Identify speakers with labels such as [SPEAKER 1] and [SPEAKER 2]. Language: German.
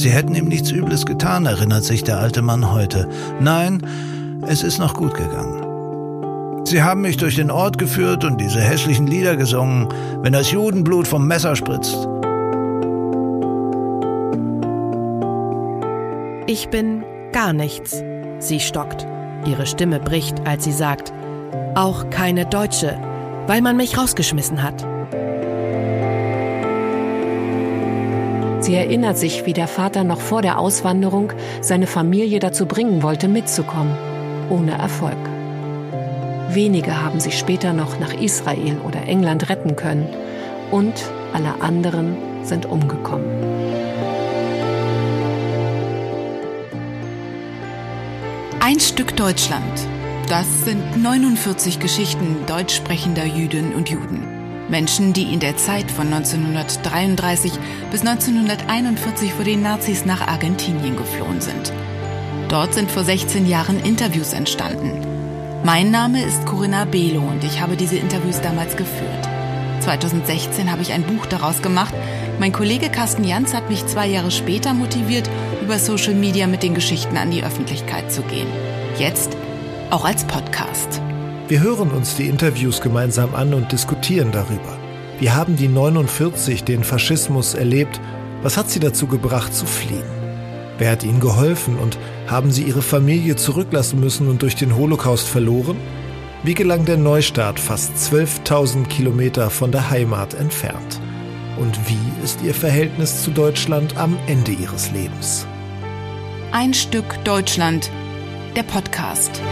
[SPEAKER 1] Sie hätten ihm nichts Übles getan, erinnert sich der alte Mann heute. Nein, es ist noch gut gegangen. Sie haben mich durch den Ort geführt und diese hässlichen Lieder gesungen, wenn das Judenblut vom Messer spritzt.
[SPEAKER 2] Ich bin gar nichts. Sie stockt. Ihre Stimme bricht, als sie sagt, auch keine Deutsche, weil man mich rausgeschmissen hat.
[SPEAKER 3] Sie erinnert sich, wie der Vater noch vor der Auswanderung seine Familie dazu bringen wollte, mitzukommen, ohne Erfolg. Wenige haben sich später noch nach Israel oder England retten können und alle anderen sind umgekommen.
[SPEAKER 4] Ein Stück Deutschland. Das sind 49 Geschichten deutsch sprechender Jüdinnen und Juden. Menschen, die in der Zeit von 1933 bis 1941 vor den Nazis nach Argentinien geflohen sind. Dort sind vor 16 Jahren Interviews entstanden. Mein Name ist Corinna Belo und ich habe diese Interviews damals geführt. 2016 habe ich ein Buch daraus gemacht. Mein Kollege Carsten Janz hat mich zwei Jahre später motiviert, über Social Media mit den Geschichten an die Öffentlichkeit zu gehen. Jetzt auch als Podcast.
[SPEAKER 5] Wir hören uns die Interviews gemeinsam an und diskutieren darüber. Wie haben die 49 den Faschismus erlebt? Was hat sie dazu gebracht zu fliehen? Wer hat ihnen geholfen und haben sie ihre Familie zurücklassen müssen und durch den Holocaust verloren? Wie gelang der Neustart fast 12.000 Kilometer von der Heimat entfernt? Und wie ist ihr Verhältnis zu Deutschland am Ende ihres Lebens?
[SPEAKER 4] Ein Stück Deutschland, der Podcast.